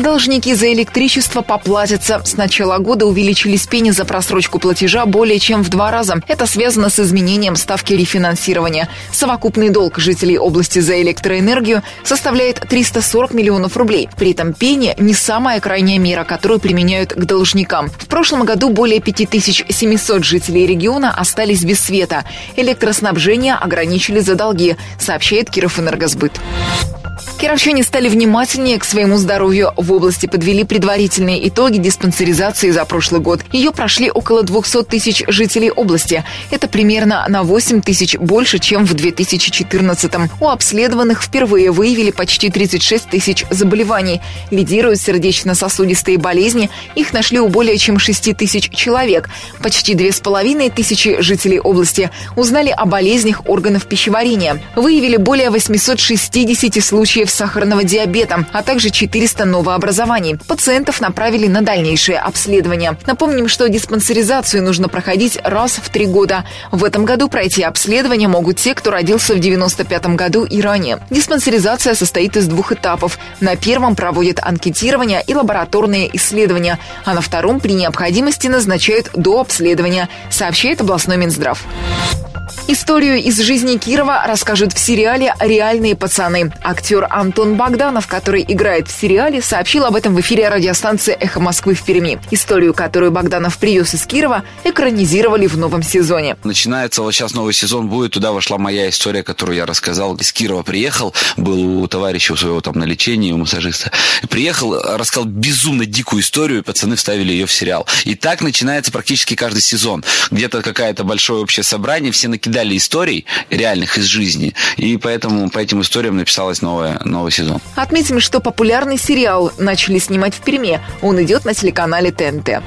Должники за электричество поплатятся. С начала года увеличились пени за просрочку платежа более чем в два раза. Это связано с изменением ставки рефинансирования. Совокупный долг жителей области за электроэнергию составляет 340 миллионов рублей. При этом пени не самая крайняя мера, которую применяют к должникам. В прошлом году более 5700 жителей региона остались без света. Электроснабжение ограничили за долги, сообщает Кировэнергосбыт. Кировчане стали внимательнее к своему здоровью. В области подвели предварительные итоги диспансеризации за прошлый год. Ее прошли около 200 тысяч жителей области. Это примерно на 8 тысяч больше, чем в 2014 -м. У обследованных впервые выявили почти 36 тысяч заболеваний. Лидируют сердечно-сосудистые болезни. Их нашли у более чем 6 тысяч человек. Почти 2,5 тысячи жителей области узнали о болезнях органов пищеварения. Выявили более 860 случаев сахарного диабета, а также 400 новообразований. Пациентов направили на дальнейшее обследование. Напомним, что диспансеризацию нужно проходить раз в три года. В этом году пройти обследование могут те, кто родился в 95 году и ранее. Диспансеризация состоит из двух этапов. На первом проводят анкетирование и лабораторные исследования, а на втором при необходимости назначают до обследования, сообщает областной Минздрав. Историю из жизни Кирова расскажут в сериале «Реальные пацаны». Актер Антон Богданов, который играет в сериале, сообщил об этом в эфире радиостанции «Эхо Москвы» в Перми. Историю, которую Богданов привез из Кирова, экранизировали в новом сезоне. Начинается вот сейчас новый сезон будет, туда вошла моя история, которую я рассказал. Из Кирова приехал, был у товарища у своего там на лечении, у массажиста. Приехал, рассказал безумно дикую историю, пацаны вставили ее в сериал. И так начинается практически каждый сезон. Где-то какое-то большое общее собрание, все накидали историй реальных из жизни, и поэтому по этим историям написалась новая, новый сезон. Отметим, что популярный сериал начали снимать в Перми. Он идет на телеканале ТНТ.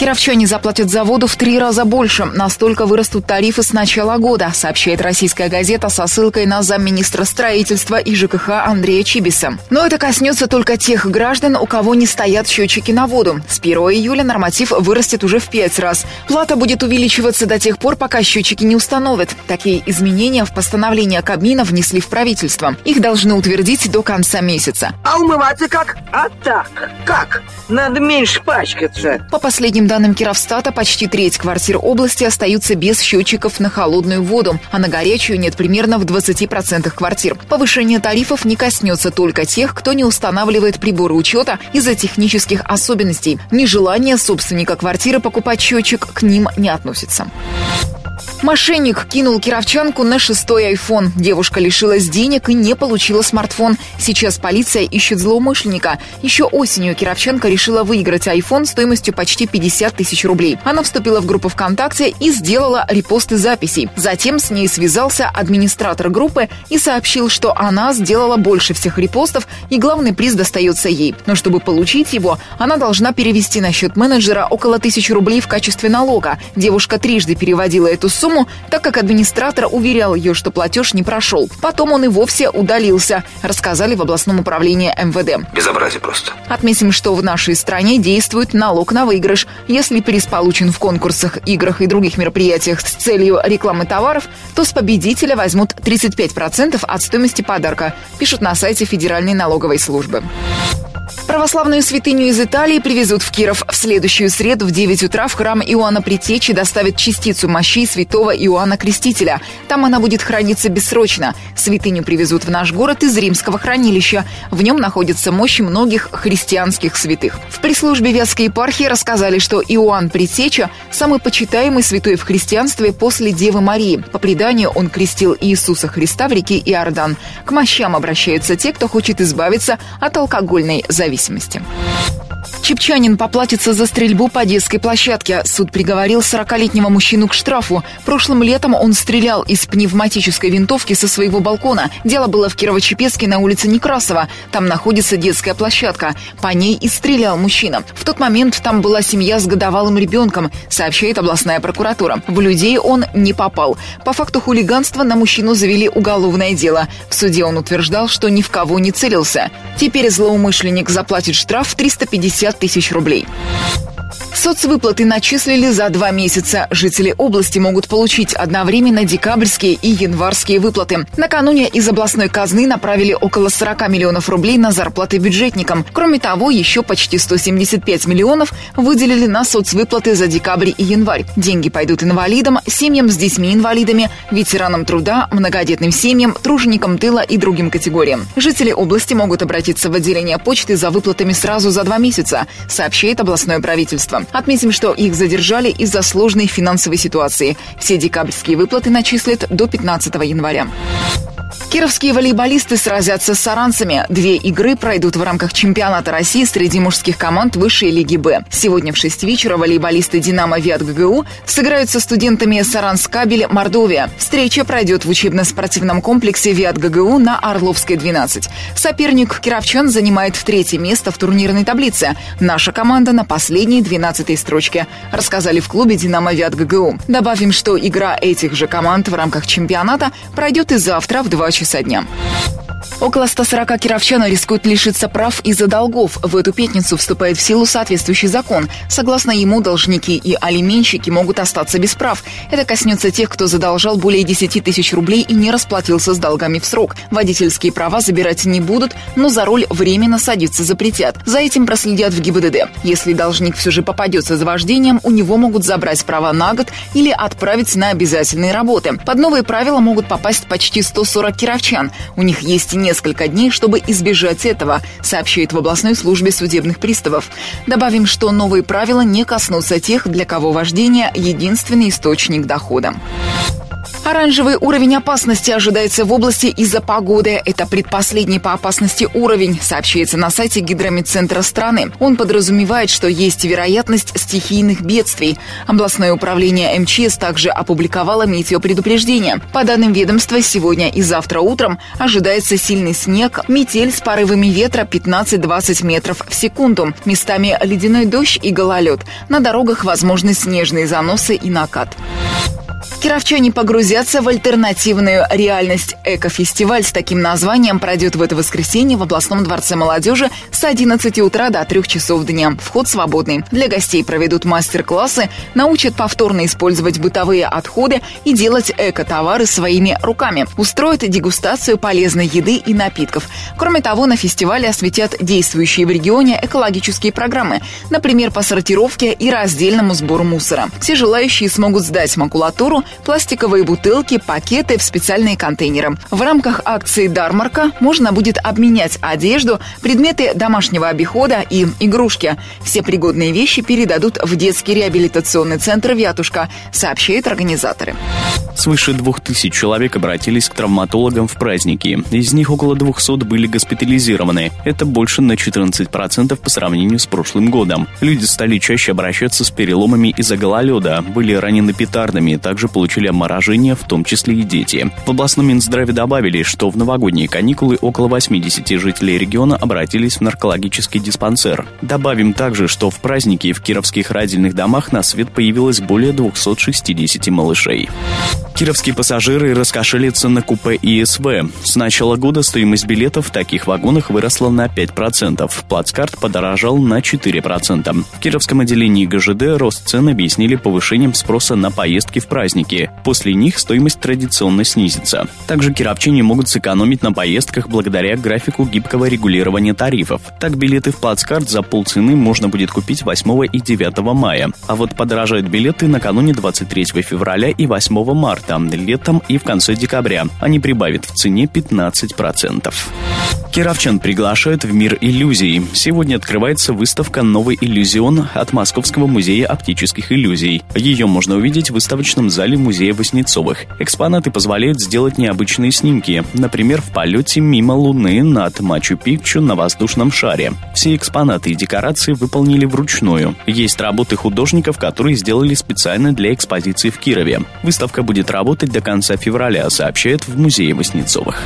Кировчане заплатят за воду в три раза больше. Настолько вырастут тарифы с начала года, сообщает российская газета со ссылкой на замминистра строительства и ЖКХ Андрея Чибиса. Но это коснется только тех граждан, у кого не стоят счетчики на воду. С 1 июля норматив вырастет уже в пять раз. Плата будет увеличиваться до тех пор, пока счетчики не установят. Такие изменения в постановление Кабмина внесли в правительство. Их должны утвердить до конца месяца. А умываться как? А так. Как? Надо меньше пачкаться. По последним данным Кировстата, почти треть квартир области остаются без счетчиков на холодную воду, а на горячую нет примерно в 20% квартир. Повышение тарифов не коснется только тех, кто не устанавливает приборы учета из-за технических особенностей. Нежелание собственника квартиры покупать счетчик к ним не относится. Мошенник кинул кировчанку на шестой айфон. Девушка лишилась денег и не получила смартфон. Сейчас полиция ищет злоумышленника. Еще осенью кировчанка решила выиграть айфон стоимостью почти 50 тысяч рублей. Она вступила в группу ВКонтакте и сделала репосты записей. Затем с ней связался администратор группы и сообщил, что она сделала больше всех репостов и главный приз достается ей. Но чтобы получить его, она должна перевести на счет менеджера около тысячи рублей в качестве налога. Девушка трижды переводила эту сумму, так как администратор уверял ее, что платеж не прошел. Потом он и вовсе удалился, рассказали в областном управлении МВД. Безобразие просто. Отметим, что в нашей стране действует налог на выигрыш. Если приз получен в конкурсах, играх и других мероприятиях с целью рекламы товаров, то с победителя возьмут 35% от стоимости подарка, пишут на сайте Федеральной налоговой службы. Православную святыню из Италии привезут в Киров. В следующую среду в 9 утра в храм Иоанна Притечи доставят частицу мощей святого Иоанна Крестителя. Там она будет храниться бессрочно. Святыню привезут в наш город из римского хранилища. В нем находятся мощи многих христианских святых. В пресс-службе Вятской епархии рассказали, что Иоанн Притеча – самый почитаемый святой в христианстве после Девы Марии. По преданию, он крестил Иисуса Христа в реке Иордан. К мощам обращаются те, кто хочет избавиться от алкогольной зависимости зависимости. Чепчанин поплатится за стрельбу по детской площадке. Суд приговорил 40-летнего мужчину к штрафу. Прошлым летом он стрелял из пневматической винтовки со своего балкона. Дело было в Кирово-Чепецке на улице Некрасова. Там находится детская площадка. По ней и стрелял мужчина. В тот момент там была семья с годовалым ребенком, сообщает областная прокуратура. В людей он не попал. По факту хулиганства на мужчину завели уголовное дело. В суде он утверждал, что ни в кого не целился. Теперь злоумышленник заплатит штраф в 350 тысяч рублей. Соцвыплаты начислили за два месяца. Жители области могут получить одновременно декабрьские и январские выплаты. Накануне из областной казны направили около 40 миллионов рублей на зарплаты бюджетникам. Кроме того, еще почти 175 миллионов выделили на соцвыплаты за декабрь и январь. Деньги пойдут инвалидам, семьям с детьми-инвалидами, ветеранам труда, многодетным семьям, труженикам тыла и другим категориям. Жители области могут обратиться в отделение почты за выплатами сразу за два месяца, сообщает областное правительство. Отметим, что их задержали из-за сложной финансовой ситуации. Все декабрьские выплаты начислят до 15 января. Кировские волейболисты сразятся с саранцами. Две игры пройдут в рамках чемпионата России среди мужских команд высшей лиги «Б». Сегодня в 6 вечера волейболисты «Динамо» Виат ГГУ сыграют со студентами Саранскабель Мордовия. Встреча пройдет в учебно-спортивном комплексе Виат ГГУ на Орловской, 12. Соперник Кировчан занимает третье место в турнирной таблице. Наша команда на последней 12 строчке, рассказали в клубе «Динамо» Виат ГГУ. Добавим, что игра этих же команд в рамках чемпионата пройдет и завтра в 2 часа дня. Около 140 кировчан рискуют лишиться прав из-за долгов. В эту пятницу вступает в силу соответствующий закон. Согласно ему, должники и алименщики могут остаться без прав. Это коснется тех, кто задолжал более 10 тысяч рублей и не расплатился с долгами в срок. Водительские права забирать не будут, но за руль временно садиться запретят. За этим проследят в ГИБДД. Если должник все же попадется за вождением, у него могут забрать права на год или отправить на обязательные работы. Под новые правила могут попасть почти 140 кировчан. У них есть не несколько дней, чтобы избежать этого, сообщает в областной службе судебных приставов. Добавим, что новые правила не коснутся тех, для кого вождение – единственный источник дохода. Оранжевый уровень опасности ожидается в области из-за погоды. Это предпоследний по опасности уровень, сообщается на сайте Гидромедцентра страны. Он подразумевает, что есть вероятность стихийных бедствий. Областное управление МЧС также опубликовало метеопредупреждение. По данным ведомства, сегодня и завтра утром ожидается сильный снег, метель с порывами ветра 15-20 метров в секунду. Местами ледяной дождь и гололед. На дорогах возможны снежные заносы и накат. Кировчане погрузятся в альтернативную реальность. Экофестиваль с таким названием пройдет в это воскресенье в областном дворце молодежи с 11 утра до 3 часов дня. Вход свободный. Для гостей проведут мастер-классы, научат повторно использовать бытовые отходы и делать эко-товары своими руками. Устроят дегустацию полезной еды и напитков. Кроме того, на фестивале осветят действующие в регионе экологические программы, например, по сортировке и раздельному сбору мусора. Все желающие смогут сдать макулатуру, пластиковые бутылки, пакеты в специальные контейнеры. В рамках акции «Дармарка» можно будет обменять одежду, предметы домашнего обихода и игрушки. Все пригодные вещи передадут в детский реабилитационный центр «Вятушка», сообщают организаторы. Свыше двух тысяч человек обратились к травматологам в праздники. Из них около 200 были госпитализированы. Это больше на 14% по сравнению с прошлым годом. Люди стали чаще обращаться с переломами из-за гололеда, были ранены петардами, также получили обморожение, в том числе и дети. В областном Минздраве добавили, что в новогодние каникулы около 80 жителей региона обратились в наркологический диспансер. Добавим также, что в праздники в кировских родильных домах на свет появилось более 260 малышей. Кировские пассажиры раскошелятся на купе ИСВ. С начала года стоимость билетов в таких вагонах выросла на 5%. Плацкарт подорожал на 4%. В Кировском отделении ГЖД рост цен объяснили повышением спроса на поездки в праздники. После них стоимость традиционно снизится. Также кировчане могут сэкономить на поездках благодаря графику гибкого регулирования тарифов. Так билеты в плацкарт за полцены можно будет купить 8 и 9 мая. А вот подорожают билеты накануне 23 февраля и 8 марта летом и в конце декабря. Они прибавят в цене 15%. Кировчан приглашают в мир иллюзий. Сегодня открывается выставка «Новый иллюзион» от Московского музея оптических иллюзий. Ее можно увидеть в выставочном зале музея Васнецовых. Экспонаты позволяют сделать необычные снимки, например, в полете мимо Луны над Мачу-Пикчу на воздушном шаре. Все экспонаты и декорации выполнили вручную. Есть работы художников, которые сделали специально для экспозиции в Кирове. Выставка будет работать до конца февраля, сообщает в музее Васнецовых.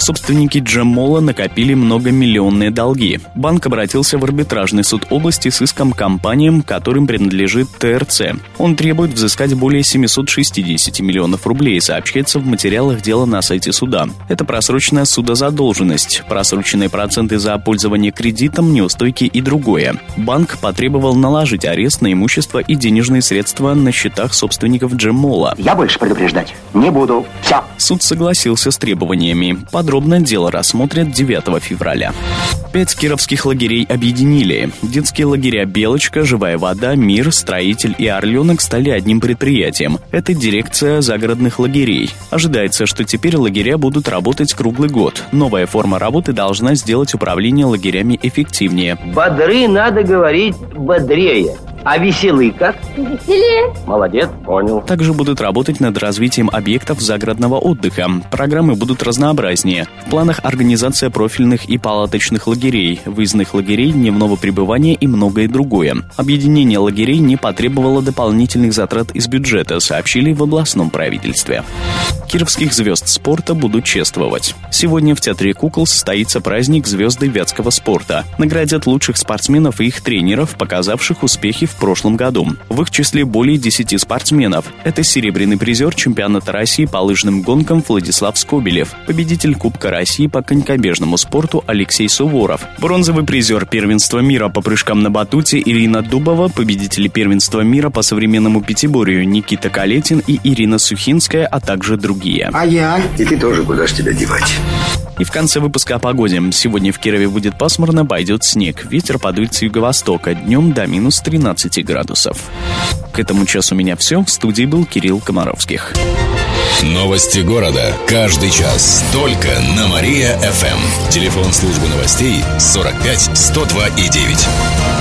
Собственники Джемола накопили многомиллионные долги. Банк обратился в арбитражный суд области с иском компаниям, которым принадлежит ТРЦ. Он требует взыскать более 760 миллионов рублей, сообщается в материалах дела на сайте суда. Это просроченная судозадолженность, просроченные проценты за пользование кредитом, неустойки и другое. Банк потребовал наложить арест на имущество и денежные средства на счетах собственников Джемола. Я больше предупреждать не буду. Все. Суд согласился с требованиями. Подробно дело рассмотрят 9 февраля. Пять кировских лагерей объединили. Детские лагеря «Белочка», «Живая вода», «Мир», «Строитель» и «Орленок» стали одним предприятием. Это дирекция загородных лагерей. Ожидается, что теперь лагеря будут работать круглый год. Новая форма работы должна сделать управление лагерями эффективнее. Бодры надо говорить бодрее. А веселый как? Веселее. Молодец, понял. Также будут работать над развитием объектов загородного отдыха. Программы будут разнообразнее. В планах организация профильных и палаточных лагерей, выездных лагерей, дневного пребывания и многое другое. Объединение лагерей не потребовало дополнительных затрат из бюджета, сообщили в областном правительстве. Кировских звезд спорта будут чествовать. Сегодня в Театре кукол состоится праздник звезды вятского спорта. Наградят лучших спортсменов и их тренеров, показавших успехи в прошлом году. В их числе более 10 спортсменов. Это серебряный призер чемпионата России по лыжным гонкам Владислав Скобелев, победитель Кубка России по конькобежному спорту Алексей Суворов, бронзовый призер первенства мира по прыжкам на батуте Ирина Дубова, победители первенства мира по современному пятиборью Никита Калетин и Ирина Сухинская, а также другие. А я? И ты тоже куда ж тебя девать? И в конце выпуска о погоде. Сегодня в Кирове будет пасмурно, пойдет снег. Ветер подует с юго-востока. Днем до минус 13 градусов. К этому часу у меня все. В студии был Кирилл Комаровских. Новости города. Каждый час. Только на Мария-ФМ. Телефон службы новостей 45 102 и 9.